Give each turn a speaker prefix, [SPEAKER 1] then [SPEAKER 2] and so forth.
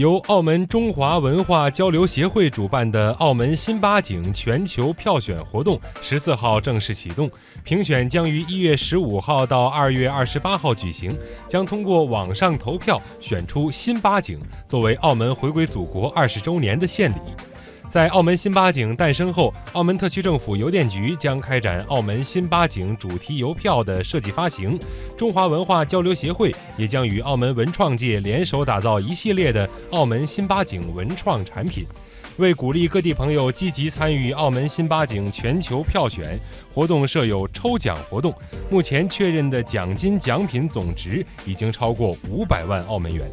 [SPEAKER 1] 由澳门中华文化交流协会主办的澳门新八景全球票选活动十四号正式启动，评选将于一月十五号到二月二十八号举行，将通过网上投票选出新八景，作为澳门回归祖国二十周年的献礼。在澳门新八景诞生后，澳门特区政府邮电局将开展澳门新八景主题邮票的设计发行，中华文化交流协会也将与澳门文创界联手打造一系列的澳门新八景文创产品。为鼓励各地朋友积极参与澳门新八景全球票选活动，设有抽奖活动，目前确认的奖金奖品总值已经超过五百万澳门元。